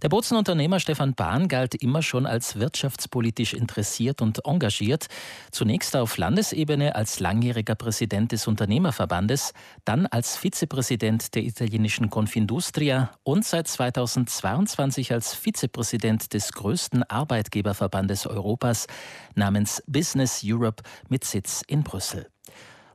Der Botsenunternehmer Stefan Bahn galt immer schon als wirtschaftspolitisch interessiert und engagiert. Zunächst auf Landesebene als langjähriger Präsident des Unternehmerverbandes, dann als Vizepräsident der italienischen Confindustria und seit 2022 als Vizepräsident des größten Arbeitgeberverbandes Europas namens Business Europe mit Sitz in Brüssel.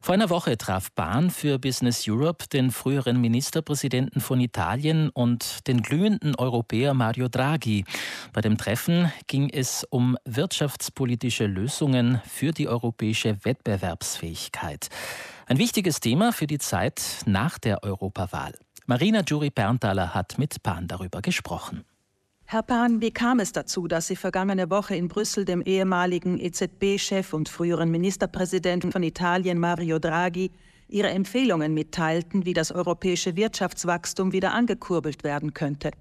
Vor einer Woche traf Bahn für Business Europe den früheren Ministerpräsidenten von Italien und den glühenden Europäer Mario Draghi. Bei dem Treffen ging es um wirtschaftspolitische Lösungen für die europäische Wettbewerbsfähigkeit. Ein wichtiges Thema für die Zeit nach der Europawahl. Marina Giuri-Berntaler hat mit Bahn darüber gesprochen. Herr Pan, wie kam es dazu, dass Sie vergangene Woche in Brüssel dem ehemaligen EZB-Chef und früheren Ministerpräsidenten von Italien Mario Draghi Ihre Empfehlungen mitteilten, wie das europäische Wirtschaftswachstum wieder angekurbelt werden könnte?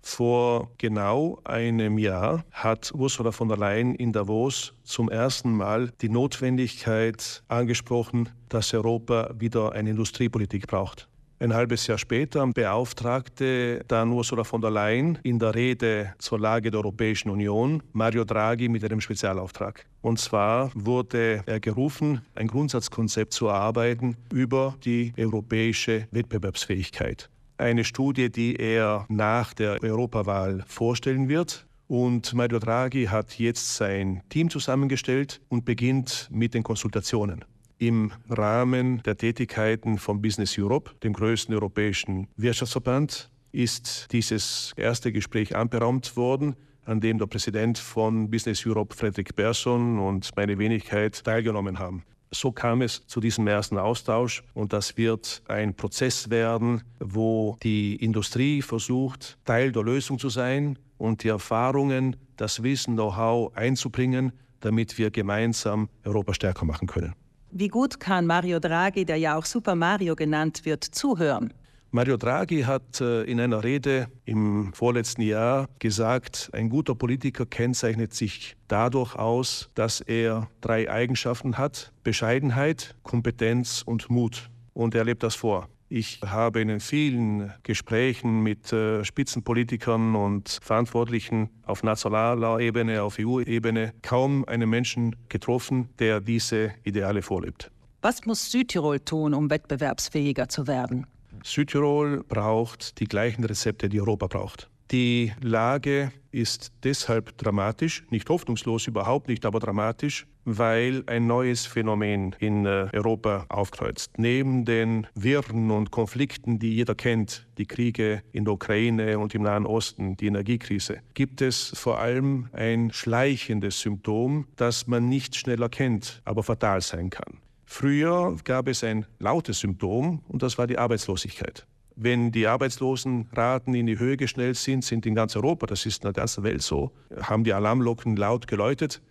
Vor genau einem Jahr hat Ursula von der Leyen in Davos zum ersten Mal die Notwendigkeit angesprochen, dass Europa wieder eine Industriepolitik braucht. Ein halbes Jahr später beauftragte dann Ursula von der Leyen in der Rede zur Lage der Europäischen Union Mario Draghi mit einem Spezialauftrag. Und zwar wurde er gerufen, ein Grundsatzkonzept zu erarbeiten über die europäische Wettbewerbsfähigkeit. Eine Studie, die er nach der Europawahl vorstellen wird. Und Mario Draghi hat jetzt sein Team zusammengestellt und beginnt mit den Konsultationen im Rahmen der Tätigkeiten von Business Europe, dem größten europäischen Wirtschaftsverband, ist dieses erste Gespräch anberaumt worden, an dem der Präsident von Business Europe, Frederick Persson, und meine Wenigkeit teilgenommen haben. So kam es zu diesem ersten Austausch und das wird ein Prozess werden, wo die Industrie versucht, Teil der Lösung zu sein und die Erfahrungen, das Wissen, Know-how einzubringen, damit wir gemeinsam Europa stärker machen können. Wie gut kann Mario Draghi, der ja auch Super Mario genannt wird, zuhören? Mario Draghi hat äh, in einer Rede im vorletzten Jahr gesagt, ein guter Politiker kennzeichnet sich dadurch aus, dass er drei Eigenschaften hat, Bescheidenheit, Kompetenz und Mut. Und er lebt das vor. Ich habe in vielen Gesprächen mit äh, Spitzenpolitikern und Verantwortlichen auf nationaler Ebene, auf EU-Ebene kaum einen Menschen getroffen, der diese Ideale vorlebt. Was muss Südtirol tun, um wettbewerbsfähiger zu werden? Südtirol braucht die gleichen Rezepte, die Europa braucht. Die Lage ist deshalb dramatisch, nicht hoffnungslos, überhaupt nicht, aber dramatisch, weil ein neues Phänomen in äh, Europa aufkreuzt. Neben den Wirren und Konflikten, die jeder kennt, die Kriege in der Ukraine und im Nahen Osten, die Energiekrise, gibt es vor allem ein schleichendes Symptom, das man nicht schnell erkennt, aber fatal sein kann. Früher gab es ein lautes Symptom und das war die Arbeitslosigkeit wenn die Arbeitslosenraten in die Höhe geschnellt sind, sind in ganz Europa, das ist in der ganzen Welt so, haben die Alarmglocken laut geläutet.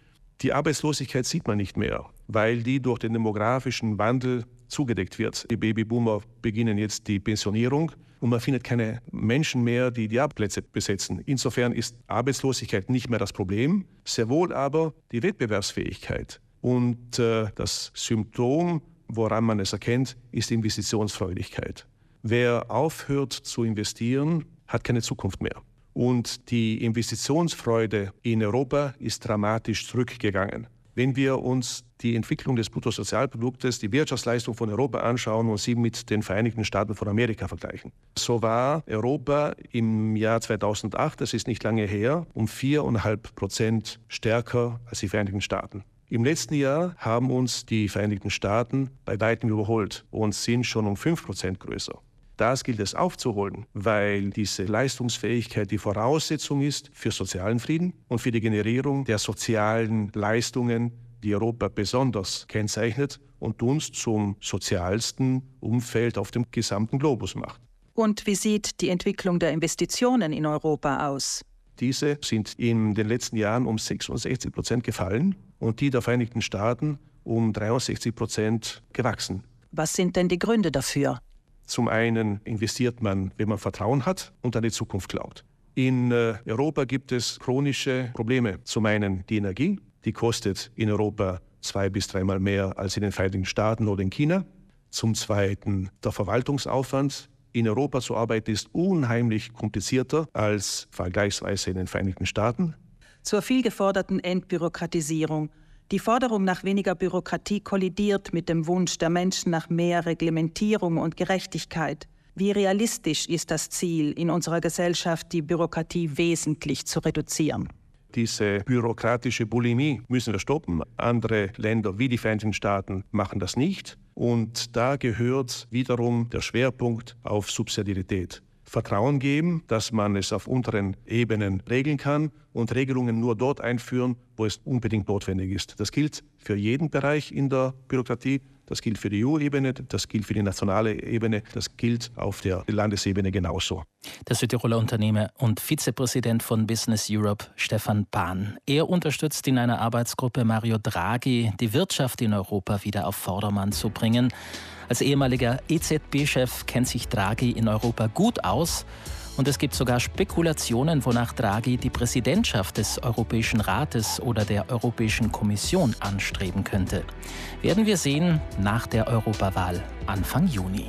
Die Arbeitslosigkeit sieht man nicht mehr, weil die durch den demografischen Wandel zugedeckt wird. Die Babyboomer beginnen jetzt die Pensionierung und man findet keine Menschen mehr, die die Arbeitsplätze besetzen. Insofern ist Arbeitslosigkeit nicht mehr das Problem, sehr wohl aber die Wettbewerbsfähigkeit. Und äh, das Symptom, woran man es erkennt, ist Investitionsfreudigkeit. Wer aufhört zu investieren, hat keine Zukunft mehr. Und die Investitionsfreude in Europa ist dramatisch zurückgegangen. Wenn wir uns die Entwicklung des Bruttosozialproduktes, die Wirtschaftsleistung von Europa anschauen und sie mit den Vereinigten Staaten von Amerika vergleichen. So war Europa im Jahr 2008, das ist nicht lange her, um viereinhalb Prozent stärker als die Vereinigten Staaten. Im letzten Jahr haben uns die Vereinigten Staaten bei weitem überholt und sind schon um 5% größer. Das gilt es aufzuholen, weil diese Leistungsfähigkeit die Voraussetzung ist für sozialen Frieden und für die Generierung der sozialen Leistungen, die Europa besonders kennzeichnet und uns zum sozialsten Umfeld auf dem gesamten Globus macht. Und wie sieht die Entwicklung der Investitionen in Europa aus? Diese sind in den letzten Jahren um 66 Prozent gefallen und die der Vereinigten Staaten um 63 Prozent gewachsen. Was sind denn die Gründe dafür? Zum einen investiert man, wenn man Vertrauen hat und an die Zukunft glaubt. In äh, Europa gibt es chronische Probleme. Zum einen die Energie, die kostet in Europa zwei bis dreimal mehr als in den Vereinigten Staaten oder in China. Zum Zweiten der Verwaltungsaufwand In Europa zu arbeiten ist unheimlich komplizierter als vergleichsweise in den Vereinigten Staaten. Zur viel geforderten Entbürokratisierung. Die Forderung nach weniger Bürokratie kollidiert mit dem Wunsch der Menschen nach mehr Reglementierung und Gerechtigkeit. Wie realistisch ist das Ziel, in unserer Gesellschaft die Bürokratie wesentlich zu reduzieren? Diese bürokratische Bulimie müssen wir stoppen. Andere Länder wie die Vereinigten Staaten machen das nicht. Und da gehört wiederum der Schwerpunkt auf Subsidiarität. Vertrauen geben, dass man es auf unteren Ebenen regeln kann und Regelungen nur dort einführen, wo es unbedingt notwendig ist. Das gilt für jeden Bereich in der Bürokratie, das gilt für die EU-Ebene, das gilt für die nationale Ebene, das gilt auf der Landesebene genauso. Der Südtiroler Unternehmer und Vizepräsident von Business Europe, Stefan Bahn. Er unterstützt in einer Arbeitsgruppe Mario Draghi, die Wirtschaft in Europa wieder auf Vordermann zu bringen. Als ehemaliger EZB-Chef kennt sich Draghi in Europa gut aus und es gibt sogar Spekulationen, wonach Draghi die Präsidentschaft des Europäischen Rates oder der Europäischen Kommission anstreben könnte. Werden wir sehen nach der Europawahl Anfang Juni.